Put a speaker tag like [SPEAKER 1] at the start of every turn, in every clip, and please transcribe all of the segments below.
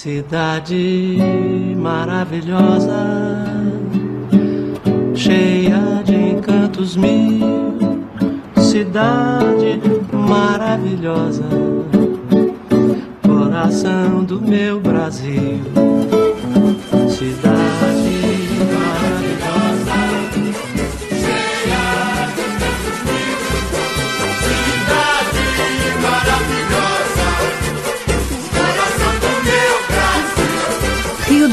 [SPEAKER 1] Cidade maravilhosa, cheia de encantos mil. Cidade maravilhosa, coração do meu Brasil.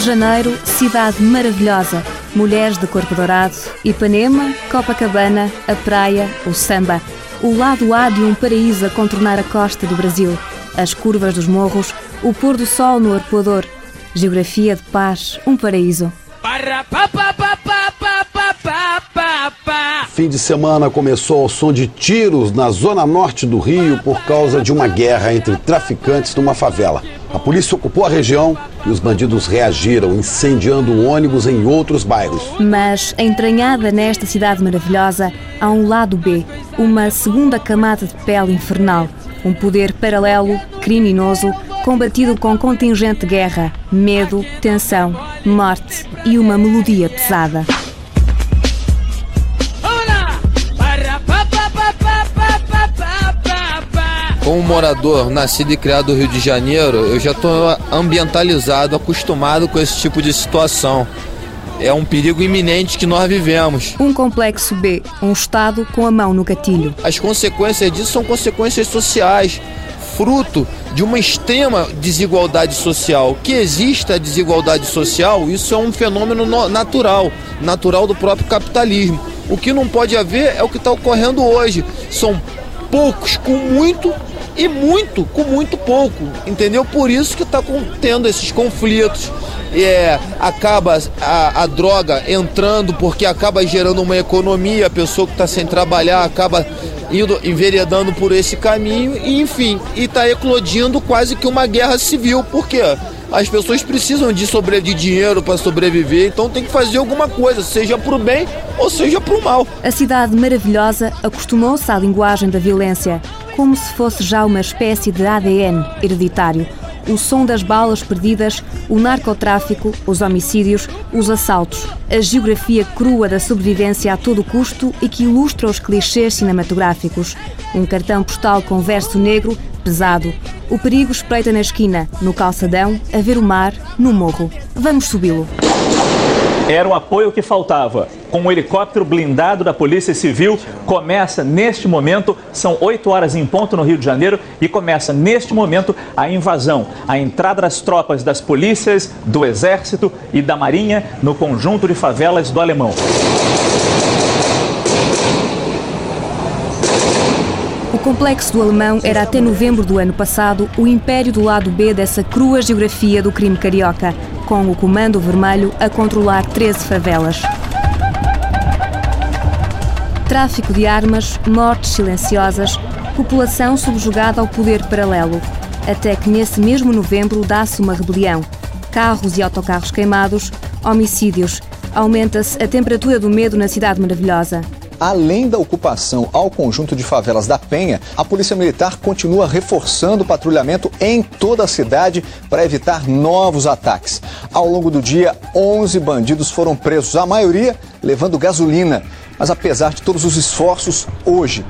[SPEAKER 2] Janeiro, cidade maravilhosa. Mulheres de corpo dourado, Ipanema, Copacabana, a praia, o samba. O lado A de um paraíso a contornar a costa do Brasil. As curvas dos morros, o pôr do sol no arpoador. Geografia de paz, um paraíso.
[SPEAKER 3] Fim de semana começou ao som de tiros na zona norte do Rio por causa de uma guerra entre traficantes numa favela. A polícia ocupou a região e os bandidos reagiram, incendiando ônibus em outros bairros.
[SPEAKER 2] Mas, entranhada nesta cidade maravilhosa, há um lado B, uma segunda camada de pele infernal. Um poder paralelo, criminoso, combatido com contingente guerra, medo, tensão, morte e uma melodia pesada.
[SPEAKER 4] Como morador nascido e criado no Rio de Janeiro, eu já estou ambientalizado, acostumado com esse tipo de situação. É um perigo iminente que nós vivemos.
[SPEAKER 2] Um complexo B, um Estado com a mão no gatilho.
[SPEAKER 4] As consequências disso são consequências sociais, fruto de uma extrema desigualdade social. Que exista a desigualdade social, isso é um fenômeno no- natural, natural do próprio capitalismo. O que não pode haver é o que está ocorrendo hoje. São poucos com muito e muito com muito pouco, entendeu? Por isso que está tendo esses conflitos. É, acaba a, a droga entrando porque acaba gerando uma economia, a pessoa que está sem trabalhar acaba indo enveredando por esse caminho e enfim, e está eclodindo quase que uma guerra civil, porque as pessoas precisam de, sobre, de dinheiro para sobreviver, então tem que fazer alguma coisa, seja para o bem ou seja para o mal.
[SPEAKER 2] A cidade maravilhosa acostumou-se à linguagem da violência, como se fosse já uma espécie de ADN hereditário. O som das balas perdidas, o narcotráfico, os homicídios, os assaltos, a geografia crua da sobrevivência a todo custo e que ilustra os clichês cinematográficos. Um cartão postal com verso negro, pesado. O perigo espreita na esquina, no calçadão, a ver o mar, no morro. Vamos subi-lo.
[SPEAKER 5] Era o apoio que faltava. Com o helicóptero blindado da Polícia Civil, começa neste momento, são 8 horas em ponto no Rio de Janeiro, e começa neste momento a invasão, a entrada das tropas das polícias, do Exército e da Marinha no conjunto de favelas do Alemão.
[SPEAKER 2] O complexo do Alemão era até novembro do ano passado o império do lado B dessa crua geografia do crime carioca, com o Comando Vermelho a controlar 13 favelas. Tráfico de armas, mortes silenciosas, população subjugada ao poder paralelo. Até que nesse mesmo novembro dá-se uma rebelião. Carros e autocarros queimados, homicídios. Aumenta-se a temperatura do medo na cidade maravilhosa.
[SPEAKER 6] Além da ocupação ao conjunto de favelas da Penha, a Polícia Militar continua reforçando o patrulhamento em toda a cidade para evitar novos ataques. Ao longo do dia, 11 bandidos foram presos, a maioria levando gasolina. Mas apesar de todos os esforços, hoje,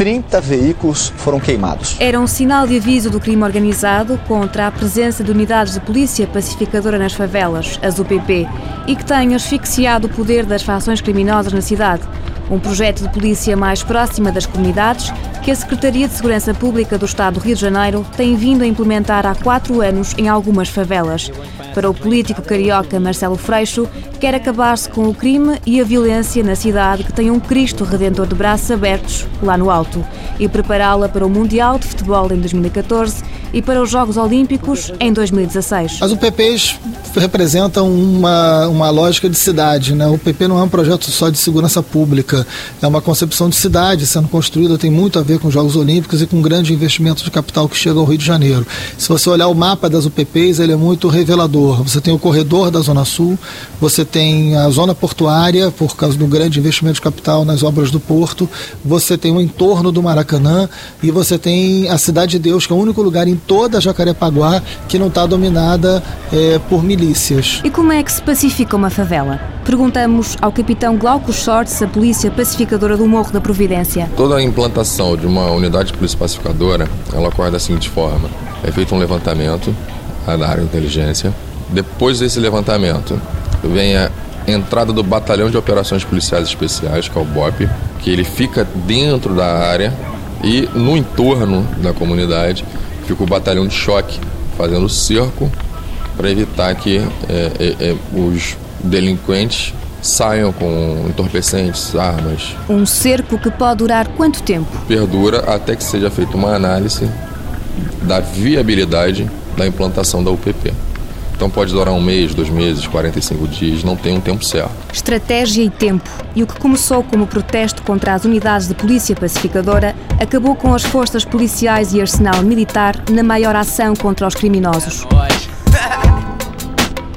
[SPEAKER 6] 30 veículos foram queimados.
[SPEAKER 2] Era um sinal de aviso do crime organizado contra a presença de unidades de polícia pacificadora nas favelas, as UPP, e que têm asfixiado o poder das fações criminosas na cidade. Um projeto de polícia mais próxima das comunidades que a Secretaria de Segurança Pública do Estado do Rio de Janeiro tem vindo a implementar há quatro anos em algumas favelas. Para o político carioca Marcelo Freixo, quer acabar-se com o crime e a violência na cidade que tem um Cristo Redentor de braços abertos lá no alto e prepará-la para o Mundial de Futebol em 2014 e para os Jogos Olímpicos em 2016.
[SPEAKER 7] As UPPs representam uma, uma lógica de cidade. Né? O UPP não é um projeto só de segurança pública, é uma concepção de cidade sendo construída, tem muito a ver com os Jogos Olímpicos e com grande investimento de capital que chega ao Rio de Janeiro. Se você olhar o mapa das UPPs, ele é muito revelador. Você tem o corredor da Zona Sul, você tem a zona portuária, por causa do grande investimento de capital nas obras do porto, você tem o entorno do Maracanã e você tem a Cidade de Deus, que é o único lugar em toda Jacarepaguá que não está dominada é, por milícias.
[SPEAKER 2] E como é que se pacifica uma favela? Perguntamos ao capitão Glauco Shorts, a polícia pacificadora do Morro da Providência.
[SPEAKER 8] Toda a implantação de uma unidade de polícia pacificadora, ela ocorre da seguinte forma. É feito um levantamento da área de inteligência. Depois desse levantamento, vem a entrada do Batalhão de Operações Policiais Especiais, que é o BOP, que ele fica dentro da área e no entorno da comunidade fica o Batalhão de Choque, fazendo cerco para evitar que é, é, é, os delinquentes saiam com entorpecentes, armas.
[SPEAKER 2] Um cerco que pode durar quanto tempo?
[SPEAKER 8] Perdura até que seja feita uma análise da viabilidade da implantação da UPP. Então pode durar um mês, dois meses, 45 dias, não tem um tempo certo.
[SPEAKER 2] Estratégia e tempo. E o que começou como protesto contra as unidades de polícia pacificadora acabou com as forças policiais e arsenal militar na maior ação contra os criminosos.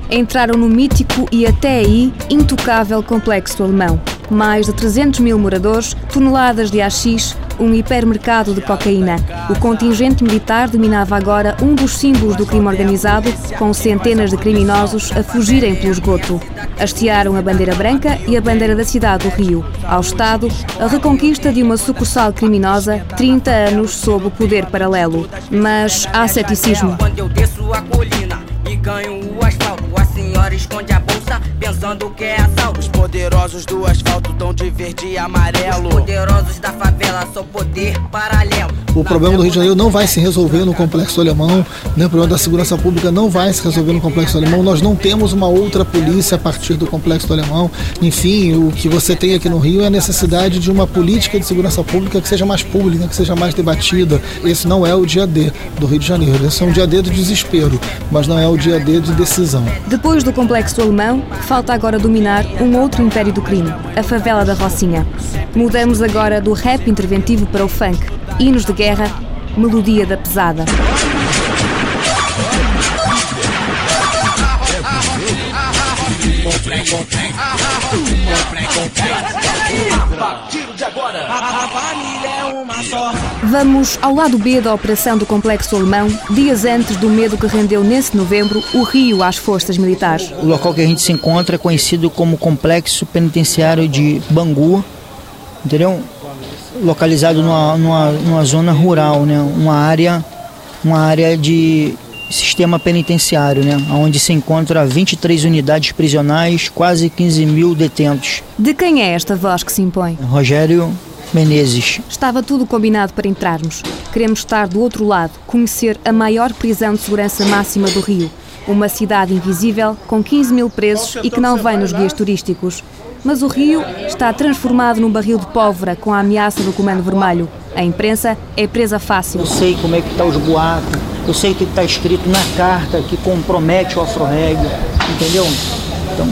[SPEAKER 2] Entraram no mítico e até aí intocável complexo alemão. Mais de 300 mil moradores, toneladas de AX, um hipermercado de cocaína. O contingente militar dominava agora um dos símbolos do crime organizado, com centenas de criminosos a fugirem pelo esgoto. Hastearam a bandeira branca e a bandeira da cidade do Rio. Ao Estado, a reconquista de uma sucursal criminosa, 30 anos sob o poder paralelo. Mas há ceticismo.
[SPEAKER 9] Quando eu desço a colina e ganho o asfalto, a senhora esconde a bolsa pensando que é assalto. Os poderosos do asfalto dão de verde e amarelo. Os poderosos da favela só poder paralelo.
[SPEAKER 7] O problema do Rio de Janeiro não vai se resolver no complexo alemão, né? o problema da segurança pública não vai se resolver no complexo alemão. Nós não temos uma outra polícia a partir do complexo alemão. Enfim, o que você tem aqui no Rio é a necessidade de uma política de segurança pública que seja mais pública, que seja mais debatida. Esse não é o dia D do Rio de Janeiro. Esse é um dia D do desespero, mas não é o dia D de decisão.
[SPEAKER 2] Depois do complexo alemão, falta agora dominar um outro império do crime, a favela da Rocinha. Mudamos agora do rap interventivo para o funk. Hinos de guerra, melodia da pesada. Vamos ao lado B da operação do Complexo Alemão, dias antes do medo que rendeu nesse novembro o Rio às forças militares.
[SPEAKER 10] O local que a gente se encontra é conhecido como Complexo Penitenciário de Bangu, entendeu? Localizado numa, numa, numa zona rural, né? Uma área, uma área de sistema penitenciário, né? Onde se encontra 23 unidades prisionais, quase 15 mil detentos.
[SPEAKER 2] De quem é esta voz que se impõe?
[SPEAKER 10] Rogério Menezes.
[SPEAKER 2] Estava tudo combinado para entrarmos. Queremos estar do outro lado, conhecer a maior prisão de segurança máxima do Rio. Uma cidade invisível, com 15 mil presos e que não vem nos guias turísticos. Mas o Rio está transformado num barril de pólvora com a ameaça do Comando Vermelho. A imprensa é presa fácil.
[SPEAKER 10] Eu sei como é que está os boatos, eu sei o que está escrito na carta que compromete o Afroreg, entendeu? Então,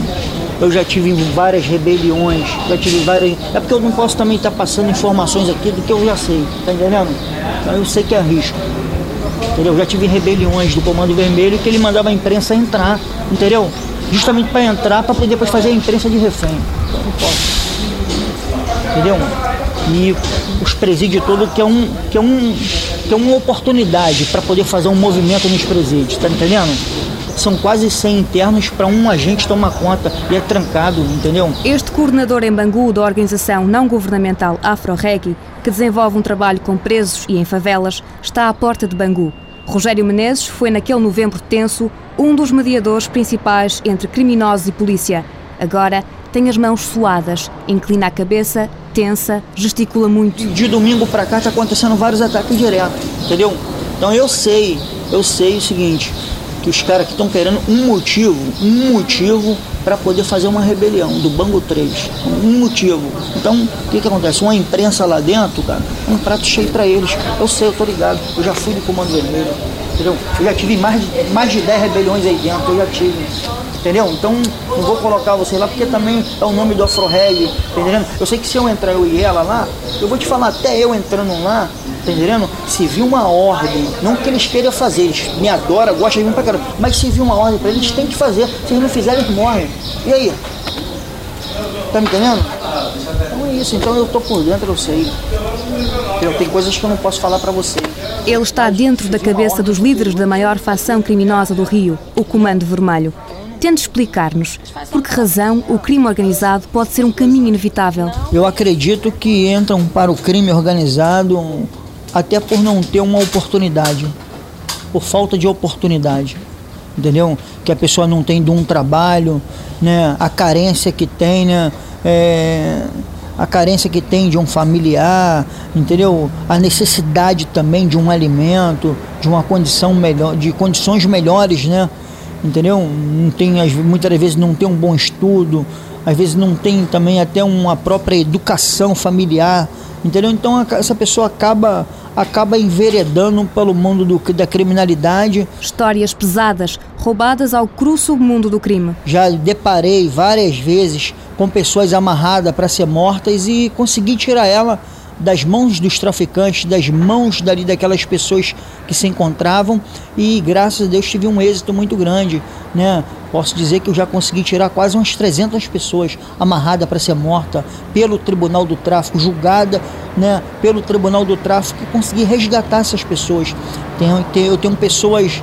[SPEAKER 10] eu já tive várias rebeliões, já tive várias. É porque eu não posso também estar passando informações aqui do que eu já sei, tá entendendo? Então eu sei que é risco. Entendeu? Eu já tive rebeliões do Comando Vermelho que ele mandava a imprensa entrar, entendeu? Justamente para entrar, para poder depois fazer a imprensa de refém. Então não posso. Entendeu? E os presídios todos que é um que é um que é uma oportunidade para poder fazer um movimento nos presídios, tá entendendo? São quase 100 internos para um agente tomar conta e é trancado, entendeu?
[SPEAKER 2] Este coordenador em Bangu da organização não governamental AfroReg, que desenvolve um trabalho com presos e em favelas, está à porta de Bangu. Rogério Menezes foi naquele novembro tenso um dos mediadores principais entre criminosos e polícia. Agora tem as mãos suadas, inclina a cabeça, tensa, gesticula muito.
[SPEAKER 10] De domingo para cá está acontecendo vários ataques direto, entendeu? Então eu sei, eu sei o seguinte, que os caras que estão querendo um motivo, um motivo para poder fazer uma rebelião do Bango 3. Um motivo. Então, o que, que acontece? Uma imprensa lá dentro, cara, um prato cheio para eles. Eu sei, eu tô ligado. Eu já fui do Comando Vermelho. Entendeu? Eu já tive mais de, mais de 10 rebeliões aí dentro, eu já tive. Entendeu? Então, não vou colocar você lá, porque também é o nome do Afro-Reg, tá entendendo? Eu sei que se eu entrar, eu e ela lá, eu vou te falar, até eu entrando lá, tá entendendo? Se vir uma ordem, não que eles queiram fazer, eles me adoram, gostam de mim pra caramba, mas se vir uma ordem pra eles, tem que fazer. Se eles não fizerem, eles morrem. E aí? Tá me entendendo? Então é isso, então eu tô por dentro, eu sei. Eu, tem coisas que eu não posso falar pra você.
[SPEAKER 2] Ele está dentro da cabeça dos líderes da maior facção criminosa do Rio, o Comando Vermelho. Tente explicar-nos por que razão o crime organizado pode ser um caminho inevitável.
[SPEAKER 10] Eu acredito que entram para o crime organizado até por não ter uma oportunidade, por falta de oportunidade, entendeu? Que a pessoa não tem de um trabalho, né? A carência que tem, né? É, a carência que tem de um familiar, entendeu? A necessidade também de um alimento, de uma condição melhor, de condições melhores, né? Entendeu? Não tem, muitas vezes não tem um bom estudo, às vezes não tem também até uma própria educação familiar, entendeu? Então essa pessoa acaba acaba enveredando pelo mundo do, da criminalidade.
[SPEAKER 2] Histórias pesadas, roubadas ao cru submundo do crime.
[SPEAKER 10] Já deparei várias vezes com pessoas amarradas para ser mortas e consegui tirar ela das mãos dos traficantes, das mãos dali daquelas pessoas que se encontravam e graças a Deus tive um êxito muito grande, né? Posso dizer que eu já consegui tirar quase umas 300 pessoas amarradas para ser morta pelo Tribunal do Tráfico, julgada, né, pelo Tribunal do Tráfico e consegui resgatar essas pessoas. Tenho, tenho, eu tenho pessoas,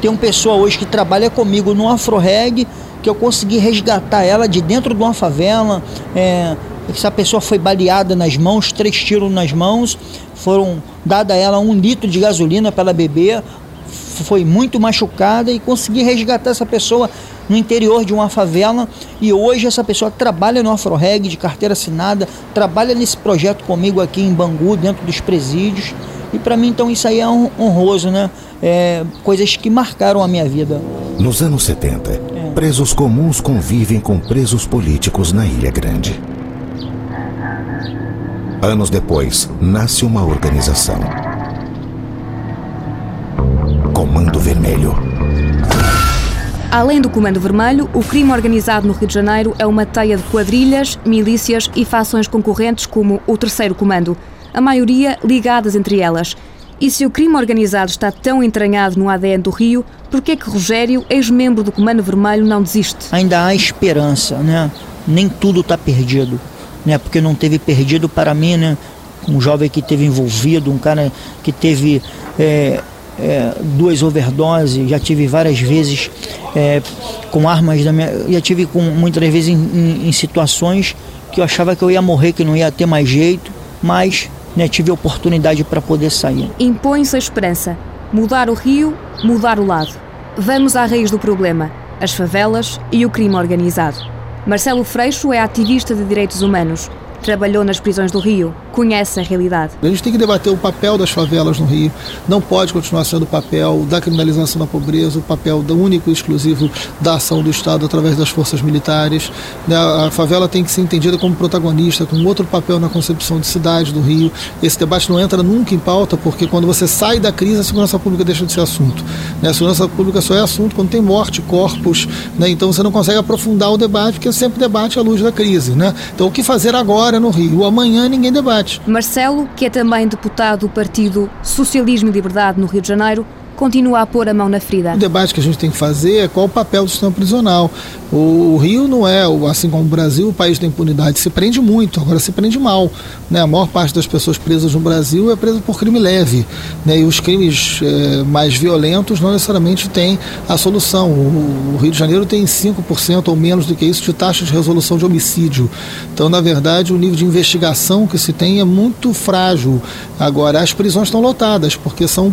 [SPEAKER 10] tem uma pessoa hoje que trabalha comigo no AfroReg, que eu consegui resgatar ela de dentro de uma favela, é, essa pessoa foi baleada nas mãos, três tiros nas mãos, foram dada a ela um litro de gasolina para ela beber, foi muito machucada e consegui resgatar essa pessoa no interior de uma favela e hoje essa pessoa trabalha no AfroReg de carteira assinada, trabalha nesse projeto comigo aqui em Bangu, dentro dos presídios. E para mim então isso aí é honroso, né? É, coisas que marcaram a minha vida.
[SPEAKER 11] Nos anos 70, é. presos comuns convivem com presos políticos na Ilha Grande. Anos depois, nasce uma organização. Comando Vermelho.
[SPEAKER 2] Além do Comando Vermelho, o crime organizado no Rio de Janeiro é uma teia de quadrilhas, milícias e fações concorrentes como o Terceiro Comando, a maioria ligadas entre elas. E se o crime organizado está tão entranhado no ADN do Rio, por que é que Rogério, ex-membro do Comando Vermelho, não desiste?
[SPEAKER 10] Ainda há esperança, né? Nem tudo está perdido né? Porque não teve perdido para mim, né? Um jovem que teve envolvido, um cara que teve é, é, duas overdoses, já tive várias vezes é, com armas da minha, já tive com muitas vezes em, em, em, situações que eu achava que eu ia morrer, que não ia ter mais jeito, mas né, tive oportunidade para poder sair.
[SPEAKER 2] Impõe-se a esperança, mudar o Rio, mudar o lado. Vamos à raiz do problema: as favelas e o crime organizado. Marcelo Freixo é ativista de direitos humanos. Trabalhou nas prisões do Rio, conhece a realidade.
[SPEAKER 7] A gente tem que debater o papel das favelas no Rio. Não pode continuar sendo o papel da criminalização da pobreza, o papel do único e exclusivo da ação do Estado através das forças militares. Né, a favela tem que ser entendida como protagonista, com outro papel na concepção de cidade do Rio. Esse debate não entra nunca em pauta, porque quando você sai da crise, a segurança pública deixa de ser assunto. Né, a segurança pública só é assunto quando tem morte, corpos. Né, então você não consegue aprofundar o debate, porque sempre debate à luz da crise. Então o que fazer agora? No Rio. Amanhã ninguém debate.
[SPEAKER 2] Marcelo, que é também deputado do Partido Socialismo e Liberdade no Rio de Janeiro, continua a pôr a mão na ferida.
[SPEAKER 7] O debate que a gente tem que fazer é qual o papel do sistema prisional. O Rio não é, assim como o Brasil, o país da impunidade. Se prende muito, agora se prende mal. Né? A maior parte das pessoas presas no Brasil é presa por crime leve. Né? E os crimes é, mais violentos não necessariamente têm a solução. O, Rio de Janeiro tem 5% ou menos do que isso de taxa de resolução de homicídio. Então, na verdade, o nível de investigação que se tem é muito frágil. Agora, as prisões estão lotadas, porque são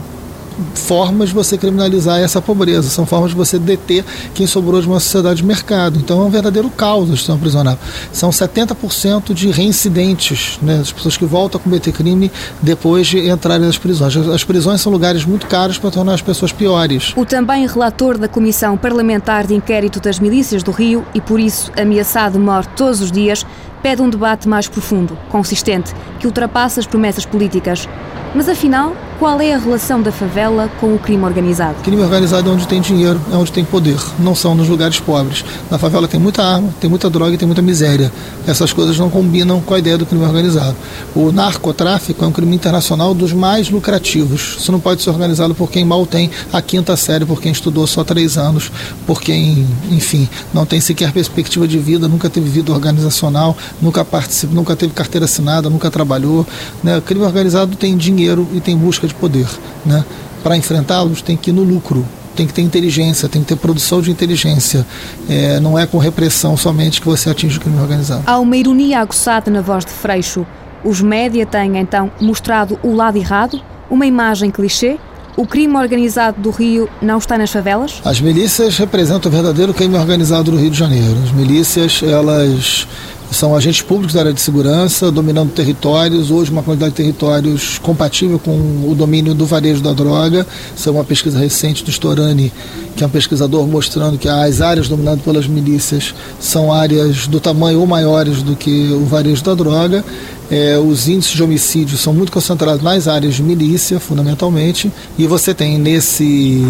[SPEAKER 7] formas de você criminalizar essa pobreza, são formas de você deter quem sobrou de uma sociedade de mercado. Então é um verdadeiro caos a gestão prisional. São 70% de reincidentes, né, as pessoas que voltam a cometer crime depois de entrarem nas prisões. As prisões são lugares muito caros para tornar as pessoas piores.
[SPEAKER 2] O também relator da Comissão Parlamentar de Inquérito das Milícias do Rio e por isso ameaçado morte todos os dias, pede um debate mais profundo, consistente, que ultrapasse as promessas políticas. Mas afinal, qual é a relação da favela com o crime organizado?
[SPEAKER 7] O crime organizado é onde tem dinheiro, é onde tem poder, não são nos lugares pobres. Na favela tem muita arma, tem muita droga e tem muita miséria. Essas coisas não combinam com a ideia do crime organizado. O narcotráfico é um crime internacional dos mais lucrativos. Isso não pode ser organizado por quem mal tem a quinta série, por quem estudou só três anos, por quem, enfim, não tem sequer perspectiva de vida, nunca teve vida organizacional, nunca participou, nunca teve carteira assinada, nunca trabalhou. Né? O crime organizado tem dinheiro dinheiro e tem busca de poder. Né? Para enfrentá-los, tem que ir no lucro, tem que ter inteligência, tem que ter produção de inteligência. É, não é com repressão somente que você atinge o crime organizado.
[SPEAKER 2] Há uma ironia aguçada na voz de Freixo. Os média têm então mostrado o lado errado, uma imagem clichê. O crime organizado do Rio não está nas favelas?
[SPEAKER 7] As milícias representam o verdadeiro crime organizado do Rio de Janeiro. As milícias, elas são agentes públicos da área de segurança, dominando territórios, hoje uma quantidade de territórios compatível com o domínio do varejo da droga. Isso é uma pesquisa recente do Storani, que é um pesquisador mostrando que as áreas dominadas pelas milícias são áreas do tamanho ou maiores do que o varejo da droga. É, os índices de homicídio são muito concentrados nas áreas de milícia, fundamentalmente, e você tem nesse,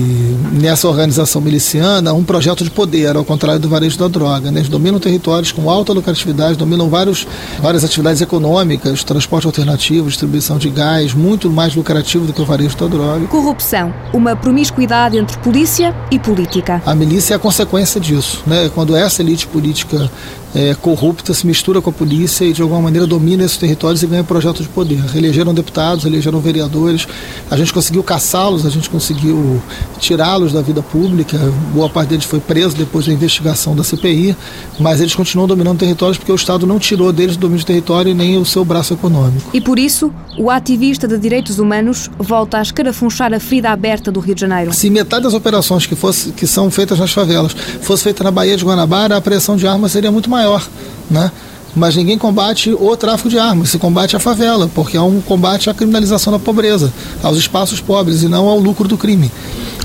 [SPEAKER 7] nessa organização miliciana um projeto de poder, ao contrário do varejo da droga. Né? Eles dominam territórios com alta lucratividade, dominam vários, várias atividades econômicas, transporte alternativo, distribuição de gás, muito mais lucrativo do que o varejo da droga.
[SPEAKER 2] Corrupção, uma promiscuidade entre polícia e política.
[SPEAKER 7] A milícia é a consequência disso. Né? Quando essa elite política é, corrupta se mistura com a polícia e de alguma maneira domina esses territórios e ganha projeto de poder. Elegeram deputados, elegeram vereadores, a gente conseguiu caçá-los, a gente conseguiu tirá-los da vida pública, boa parte deles foi preso depois da investigação da CPI, mas eles continuam dominando territórios porque o Estado não tirou deles o domínio do território e nem o seu braço econômico.
[SPEAKER 2] E por isso, o ativista de direitos humanos volta a escarafunchar a ferida aberta do Rio de Janeiro.
[SPEAKER 7] Se metade das operações que, fosse, que são feitas nas favelas fosse feita na Baía de Guanabara, a pressão de armas seria muito maior maior, né? Mas ninguém combate o tráfico de armas, se combate a favela, porque é um combate à criminalização da pobreza, aos espaços pobres e não ao lucro do crime.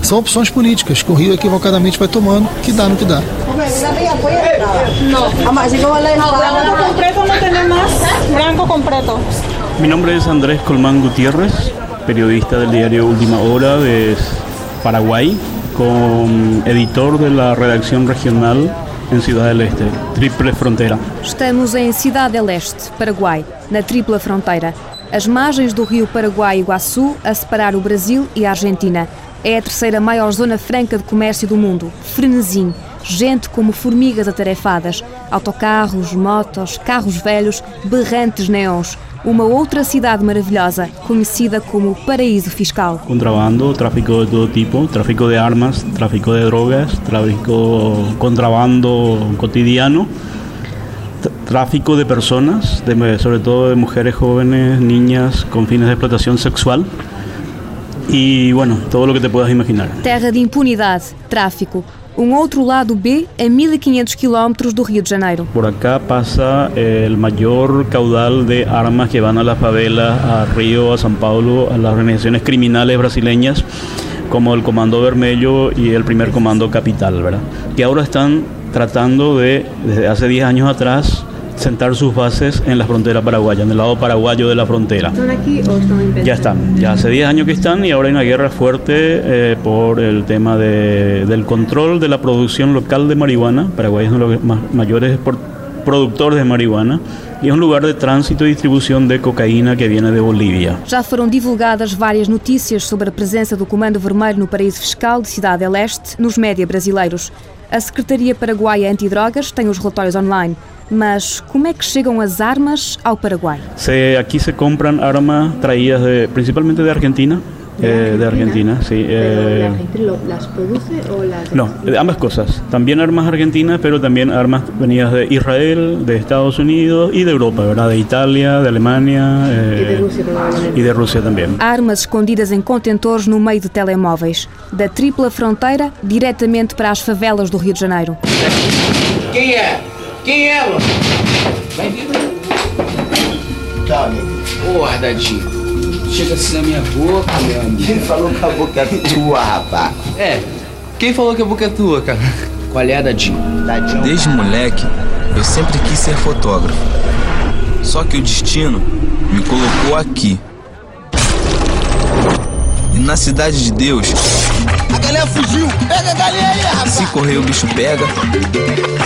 [SPEAKER 7] São opções políticas que o Rio equivocadamente vai tomando, que dá no que dá.
[SPEAKER 12] Mi nombre es Andrés Colmán Gutiérrez, periodista del diario Última Hora de Paraguay, con editor de la redacción regional em Cidade del Este, Triple Fronteira.
[SPEAKER 2] Estamos em Cidade del Este, Paraguai, na tripla fronteira. As margens do rio Paraguai-Iguaçu a separar o Brasil e a Argentina. É a terceira maior zona franca de comércio do mundo. Frenesim. Gente como formigas atarefadas. Autocarros, motos, carros velhos, berrantes neons uma outra cidade maravilhosa, conhecida como Paraíso Fiscal.
[SPEAKER 12] Contrabando, tráfico de todo tipo, tráfico de armas, tráfico de drogas, tráfico, contrabando cotidiano, tráfico de personas, de, sobre todo de mujeres jóvenes, niñas, con fines de explotación sexual. E, bueno, todo o que te puedas imaginar.
[SPEAKER 2] Terra de impunidade, tráfico, um outro lado B a 1500 quilómetros do Rio de Janeiro.
[SPEAKER 12] Por acá passa o maior caudal de armas que vão a las favelas, a Rio, a São Paulo, a las organizaciones criminales brasileñas como el Comando Vermelho y el primer Comando Capital, ¿verdad? Que ahora están tratando de, desde hace 10 años atrás, sentar sus bases en la frontera paraguaya, en el lado paraguayo de la frontera.
[SPEAKER 2] ¿Están aquí o están en
[SPEAKER 12] Ya están, ya hace 10 años que están y ahora hay una guerra fuerte eh, por el tema de, del control de la producción local de marihuana. Paraguay es uno de los más mayores productores de marihuana e é um lugar de trânsito e distribuição de cocaína que vem de Bolívia.
[SPEAKER 2] Já foram divulgadas várias notícias sobre a presença do Comando Vermelho no paraíso fiscal de Cidade del Este nos média brasileiros. A Secretaria Paraguaia Antidrogas tem os relatórios online. Mas como é que chegam as armas ao Paraguai?
[SPEAKER 12] Se, aqui se compram armas traídas de, principalmente de Argentina, Eh, de Argentina, sí.
[SPEAKER 2] Eh, ¿Las produce o las.?
[SPEAKER 12] No, ambas cosas. También armas argentinas, pero también armas venidas de Israel, de Estados Unidos y de Europa, ¿verdad? De Italia, de Alemania.
[SPEAKER 2] Eh, y de Rusia
[SPEAKER 12] Y de Rusia también.
[SPEAKER 2] Armas escondidas em contentores no meio de telemóveis. Da tripla fronteira, diretamente para as favelas do Rio de Janeiro.
[SPEAKER 1] Quem é? Quem é, mano? Vai vir.
[SPEAKER 13] Tá, amigo. Ô, Ardadinho. Chega assim na minha boca, meu amigo.
[SPEAKER 14] Quem falou que a boca é tua, rapaz?
[SPEAKER 13] É, quem falou que a boca é tua, cara? Qual é, Dadinho?
[SPEAKER 14] Dadinho
[SPEAKER 15] Desde moleque, eu sempre quis ser fotógrafo. Só que o destino me colocou aqui. E na Cidade de Deus,
[SPEAKER 14] galinha fugiu. Pega a galinha aí, rapaz.
[SPEAKER 15] Se correr, o bicho pega.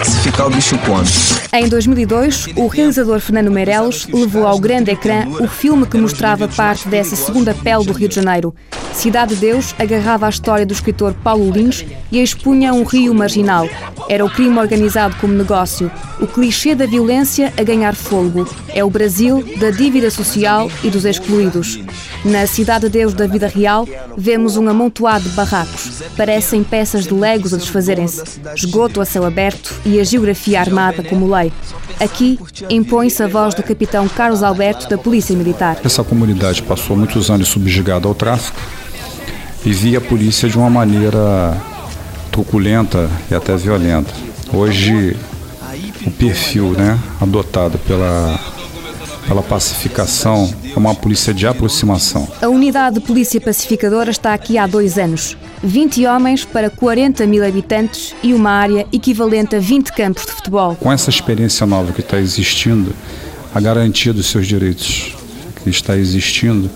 [SPEAKER 15] Se ficar, o bicho come.
[SPEAKER 2] Em 2002, o realizador Fernando Meirelles levou ao grande ecrã o filme que mostrava parte dessa segunda pele do Rio de Janeiro. Cidade de Deus agarrava a história do escritor Paulo Lins e expunha um rio marginal. Era o crime organizado como negócio, o clichê da violência a ganhar fôlego. É o Brasil da dívida social e dos excluídos. Na Cidade de Deus da vida real, vemos um amontoado de barracos. Parecem peças de legos a desfazerem-se. Esgoto a céu aberto e a geografia armada como lei. Aqui impõe-se a voz do capitão Carlos Alberto da Polícia Militar.
[SPEAKER 16] Essa comunidade passou muitos anos subjugada ao tráfico e via a polícia de uma maneira truculenta e até violenta. Hoje, o perfil né, adotado pela, pela pacificação é uma polícia de aproximação.
[SPEAKER 2] A unidade de polícia pacificadora está aqui há dois anos. 20 homens para 40 mil habitantes e uma área equivalente a 20 campos de futebol.
[SPEAKER 16] Com essa experiência nova que está existindo, a garantia dos seus direitos que está existindo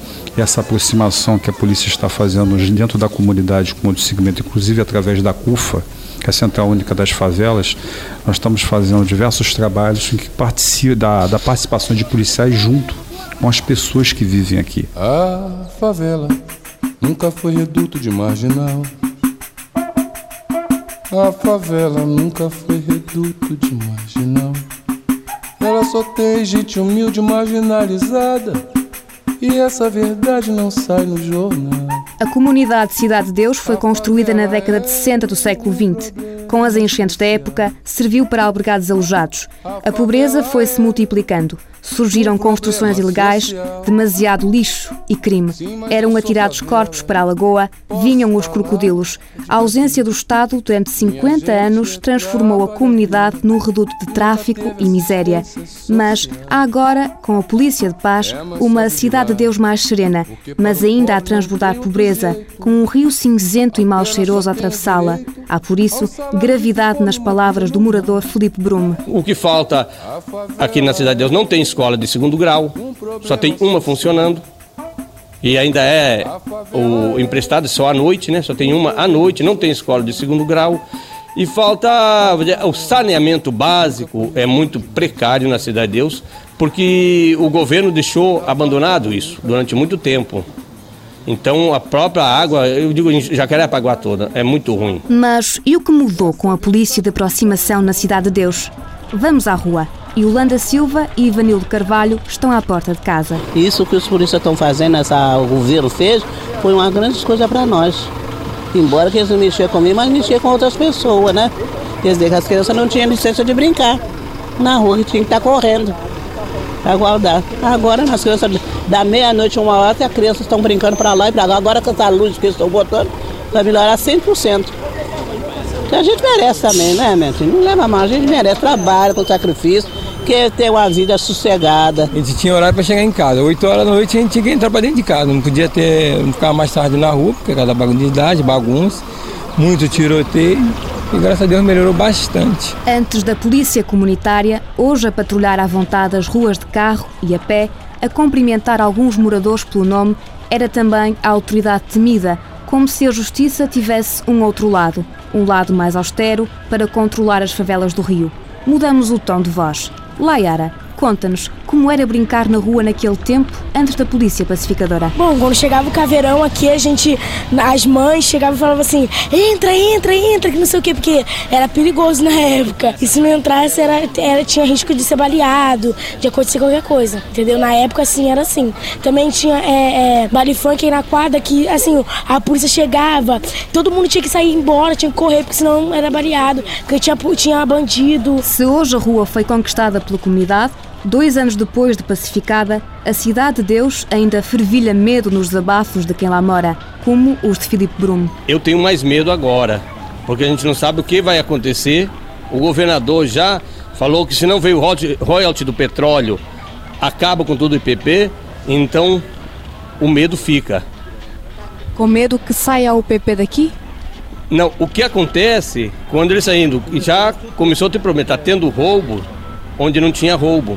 [SPEAKER 16] essa aproximação que a polícia está fazendo dentro da comunidade com outro segmento, inclusive através da CUFA, que é a Central Única das Favelas, nós estamos fazendo diversos trabalhos em que participa da, da participação de policiais junto com as pessoas que vivem aqui.
[SPEAKER 17] A favela nunca foi reduto de marginal. A favela nunca foi reduto de marginal. Ela só tem gente humilde marginalizada. E essa verdade não sai no jornal.
[SPEAKER 2] A comunidade Cidade de Deus foi construída na década de 60 do século XX. Com as enchentes da época, serviu para albergar desalojados. A pobreza foi-se multiplicando. Surgiram construções ilegais, demasiado lixo e crime. Eram atirados corpos para a lagoa, vinham os crocodilos. A ausência do Estado durante 50 anos transformou a comunidade num reduto de tráfico e miséria. Mas há agora, com a Polícia de Paz, uma cidade de Deus mais serena, mas ainda a transbordar pobreza, com um rio cinzento e mal cheiroso a atravessá-la. Há, por isso, gravidade nas palavras do morador Felipe Brume.
[SPEAKER 18] O que falta aqui na Cidade de Deus não tem escola de segundo grau, só tem uma funcionando. E ainda é o emprestado só à noite, né? Só tem uma à noite, não tem escola de segundo grau. E falta o saneamento básico é muito precário na Cidade de Deus, porque o governo deixou abandonado isso durante muito tempo. Então a própria água, eu digo em Jacarepaguá toda, é muito ruim.
[SPEAKER 2] Mas e o que mudou com a polícia de aproximação na Cidade de Deus? Vamos à rua. Yolanda Silva e Ivanildo Carvalho estão à porta de casa.
[SPEAKER 19] Isso que os polícias estão fazendo, essa, o governo fez, foi uma grande coisa para nós. Embora que eles não mexiam comigo, mas mexiam com outras pessoas, né? Quer dizer, que as crianças não tinham licença de brincar na rua, que tinha que estar correndo para guardar. Agora, nas crianças, da meia-noite, uma hora, as crianças estão brincando para lá e para lá. Agora, com essa luz que eles estão botando, vai melhorar 100%. Que a gente merece também, né, minha filha? Não leva mal, a gente merece trabalho com sacrifício, que ter uma vida sossegada.
[SPEAKER 20] A gente tinha horário para chegar em casa. 8 horas da noite a gente tinha que entrar para dentro de casa. Não podia ter, não ficar mais tarde na rua, porque cada bagunça de idade, bagunça, muito tiroteio. E graças a Deus melhorou bastante.
[SPEAKER 2] Antes da polícia comunitária, hoje a patrulhar à vontade as ruas de carro e a pé, a cumprimentar alguns moradores pelo nome, era também a autoridade temida, como se a justiça tivesse um outro lado, um lado mais austero para controlar as favelas do Rio. Mudamos o tom de voz. Laiara, conta-nos como era brincar na rua naquele tempo antes da polícia pacificadora.
[SPEAKER 21] Bom, quando chegava o caveirão aqui, a gente, as mães chegavam e falavam assim: entra, entra, entra, que não sei o quê, porque era perigoso na época. E se não entrasse, era, era, tinha risco de ser baleado, de acontecer qualquer coisa, entendeu? Na época, assim, era assim. Também tinha é, é, baile funk aí na quadra que, assim, a polícia chegava, todo mundo tinha que sair embora, tinha que correr, porque senão era baleado, porque tinha, tinha bandido.
[SPEAKER 2] Se hoje a rua foi conquistada pela comunidade, Dois anos depois de pacificada, a Cidade de Deus ainda fervilha medo nos desabafos de quem lá mora, como os de Filipe Brum.
[SPEAKER 18] Eu tenho mais medo agora, porque a gente não sabe o que vai acontecer. O governador já falou que se não veio o royalty do petróleo, acaba com tudo o IPP, então o medo fica.
[SPEAKER 22] Com medo que saia o PP daqui?
[SPEAKER 18] Não, o que acontece quando ele saindo, já começou a te prometer, tá tendo roubo onde não tinha roubo.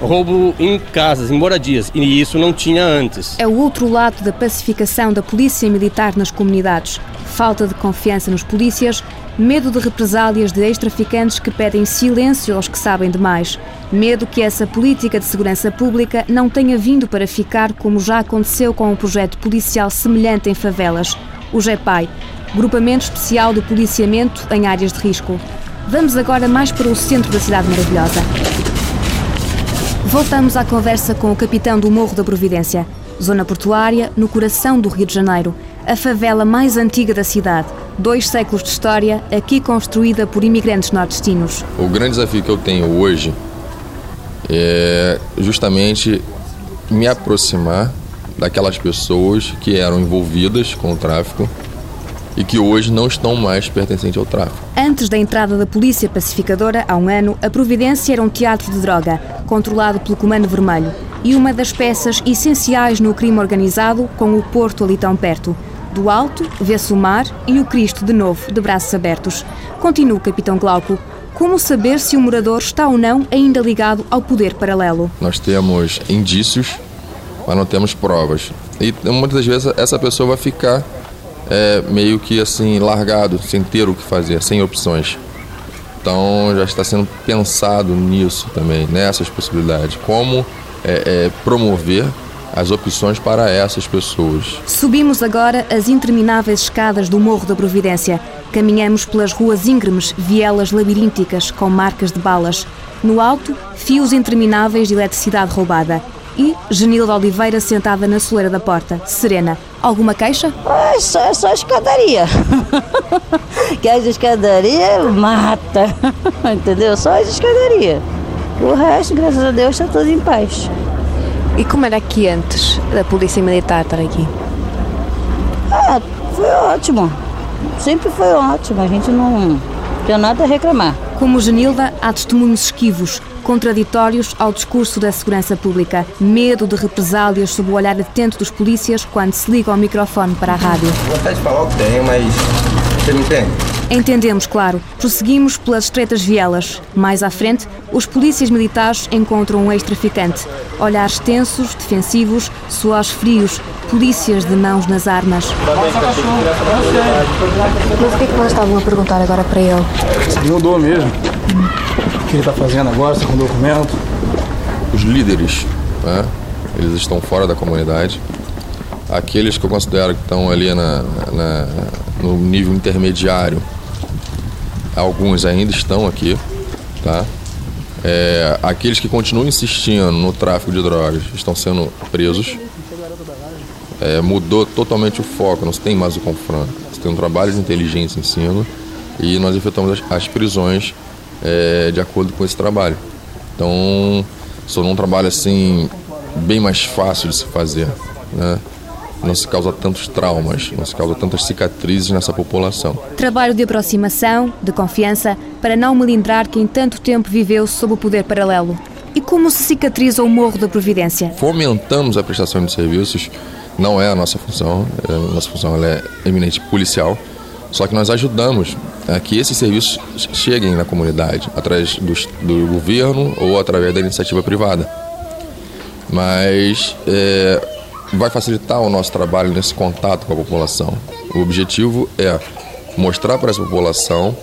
[SPEAKER 18] Roubo em casas, em moradias, e isso não tinha antes.
[SPEAKER 2] É o outro lado da pacificação da polícia militar nas comunidades. Falta de confiança nos polícias, medo de represálias de ex-traficantes que pedem silêncio aos que sabem demais, medo que essa política de segurança pública não tenha vindo para ficar como já aconteceu com um projeto policial semelhante em favelas, o GEPAI, Grupamento Especial de Policiamento em Áreas de Risco. Vamos agora mais para o centro da cidade maravilhosa. Voltamos à conversa com o capitão do Morro da Providência, zona portuária, no coração do Rio de Janeiro, a favela mais antiga da cidade. Dois séculos de história, aqui construída por imigrantes nordestinos.
[SPEAKER 8] O grande desafio que eu tenho hoje é justamente me aproximar daquelas pessoas que eram envolvidas com o tráfico e que hoje não estão mais pertencentes ao tráfico.
[SPEAKER 2] Antes da entrada da polícia pacificadora, há um ano, a Providência era um teatro de droga, controlado pelo Comando Vermelho, e uma das peças essenciais no crime organizado, com o Porto ali tão perto. Do alto, vê-se o mar e o Cristo de novo, de braços abertos. Continua o Capitão Glauco. Como saber se o morador está ou não ainda ligado ao poder paralelo?
[SPEAKER 8] Nós temos indícios, mas não temos provas. E muitas vezes essa pessoa vai ficar é, meio que assim largado, sem ter o que fazer, sem opções. Então já está sendo pensado nisso também, nessas possibilidades. Como é, é, promover as opções para essas pessoas.
[SPEAKER 2] Subimos agora as intermináveis escadas do Morro da Providência. Caminhamos pelas ruas íngremes, vielas labirínticas com marcas de balas. No alto, fios intermináveis de eletricidade roubada. E Genilda Oliveira sentada na soleira da porta, serena. Alguma queixa?
[SPEAKER 23] É só, só escadaria. que as escadaria mata. Entendeu? Só as escadaria. O resto, graças a Deus, está tudo em paz.
[SPEAKER 22] E como era aqui antes da Polícia Militar estar aqui?
[SPEAKER 23] Ah, foi ótimo. Sempre foi ótimo. A gente não tem nada a reclamar.
[SPEAKER 2] Como Genilda, há testemunhos esquivos, contraditórios ao discurso da segurança pública. Medo de represálias sob o olhar atento dos polícias quando se liga ao microfone para a rádio.
[SPEAKER 24] Vontade de falar o que tem, mas você não entende?
[SPEAKER 2] Entendemos, claro. Prosseguimos pelas estreitas vielas. Mais à frente, os polícias militares encontram um ex-traficante. Olhares tensos, defensivos, suores frios, polícias de mãos nas armas.
[SPEAKER 22] Mas o que é que vocês estavam a perguntar agora para ele?
[SPEAKER 25] Mudou mesmo. O que ele está fazendo agora, está com documento?
[SPEAKER 8] Os líderes, né, eles estão fora da comunidade. Aqueles que eu considero que estão ali na, na no nível intermediário, alguns ainda estão aqui, tá? É, aqueles que continuam insistindo no tráfico de drogas estão sendo presos. É, mudou totalmente o foco, não se tem mais o confronto. Se tem um trabalho de inteligência em cima e nós efetuamos as, as prisões é, de acordo com esse trabalho. Então, só um trabalho assim bem mais fácil de se fazer, né? não se causa tantos traumas, não se causa tantas cicatrizes nessa população.
[SPEAKER 2] Trabalho de aproximação, de confiança, para não melindrar quem tanto tempo viveu sob o poder paralelo. E como se cicatriza o Morro da Providência?
[SPEAKER 8] Fomentamos a prestação de serviços, não é a nossa função, a nossa função é eminente policial, só que nós ajudamos a que esses serviços cheguem na comunidade, através do, do governo ou através da iniciativa privada. Mas é, vai facilitar o nosso trabalho nesse contato com a população. O objetivo é mostrar para essa população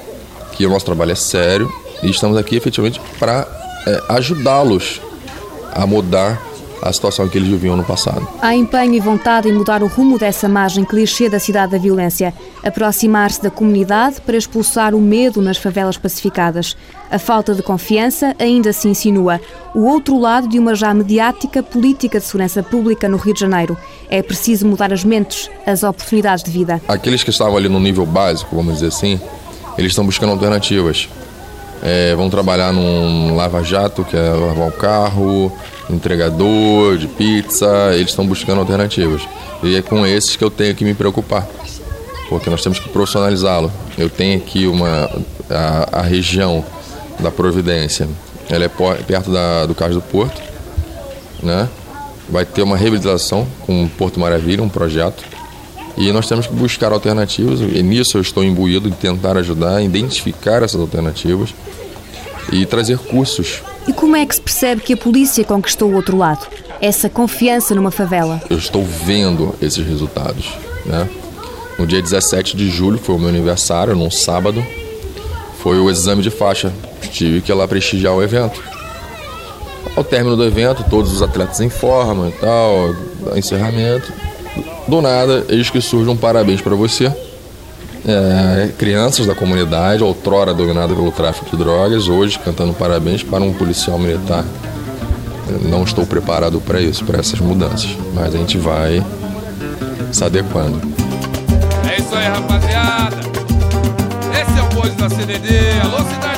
[SPEAKER 8] que o nosso trabalho é sério e estamos aqui efetivamente para é, ajudá-los a mudar a situação que eles viviam no passado.
[SPEAKER 2] Há empenho e vontade em mudar o rumo dessa margem clichê da cidade da violência, aproximar-se da comunidade para expulsar o medo nas favelas pacificadas. A falta de confiança ainda se insinua. O outro lado de uma já mediática política de segurança pública no Rio de Janeiro. É preciso mudar as mentes, as oportunidades de vida.
[SPEAKER 8] Aqueles que estavam ali no nível básico, vamos dizer assim, eles estão buscando alternativas. É, vão trabalhar num lava-jato, que é lavar o carro, entregador de pizza, eles estão buscando alternativas. E é com esses que eu tenho que me preocupar, porque nós temos que profissionalizá-lo. Eu tenho aqui uma a, a, região da Providência, ela é perto da, do Cais do Porto, né? Vai ter uma reabilitação com o Porto Maravilha, um projeto. E nós temos que buscar alternativas, e nisso eu estou imbuído de tentar ajudar identificar essas alternativas e trazer cursos.
[SPEAKER 2] E como é que se percebe que a polícia conquistou o outro lado? Essa confiança numa favela?
[SPEAKER 8] Eu estou vendo esses resultados, né? No dia 17 de julho, foi o meu aniversário, num sábado, foi o exame de faixa. Tive que ir lá prestigiar o evento. Ao término do evento, todos os atletas em forma e tal, encerramento. Do nada, eis que surge um parabéns para você. É, crianças da comunidade, outrora dominada pelo tráfico de drogas, hoje cantando parabéns para um policial militar. Não estou preparado para isso, para essas mudanças, mas a gente vai se adequando.
[SPEAKER 26] É isso aí, rapaziada. Esse é o da CDD. Alô, Cidade.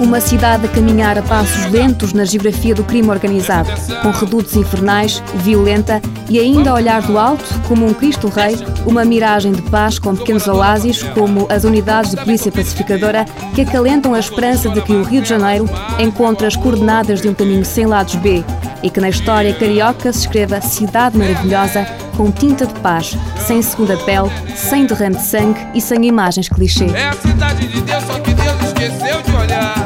[SPEAKER 2] Uma cidade a caminhar a passos lentos na geografia do crime organizado, com redutos infernais, violenta e ainda a olhar do alto, como um Cristo Rei, uma miragem de paz com pequenos oásis, como as unidades de polícia pacificadora, que acalentam a esperança de que o Rio de Janeiro encontre as coordenadas de um caminho sem lados B e que na história carioca se escreva Cidade Maravilhosa com tinta de paz, sem segunda pele, sem derrame de sangue e sem imagens clichê.
[SPEAKER 26] É a cidade de Deus, só que Deus esqueceu de olhar.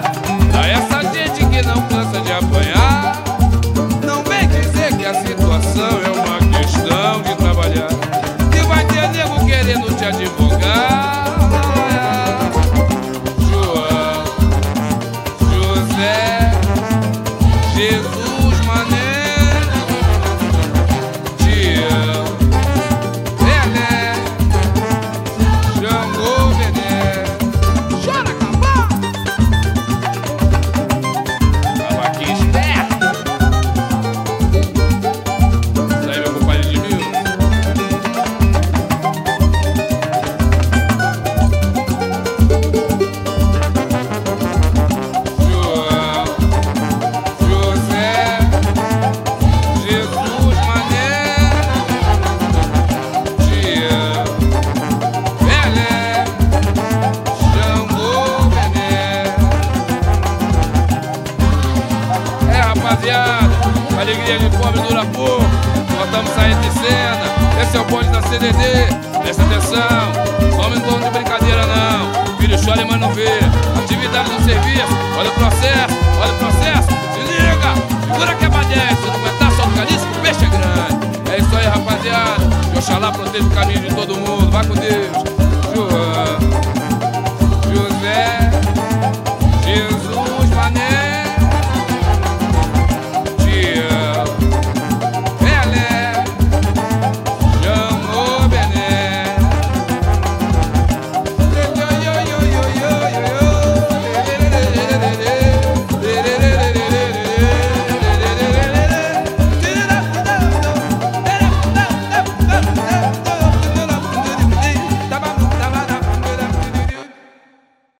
[SPEAKER 26] Pouco. Nós estamos saindo de cena. Esse é o bonde da CDD. Presta atenção, não vamos de brincadeira não. Filho chora, mas não vê. Atividade no serviço, olha o processo, olha o processo. Se liga, segura que é 10. Se não aguentar, solta o que o peixe é grande. É isso aí, rapaziada. Que Oxalá proteja o caminho de todo mundo. Vai com Deus.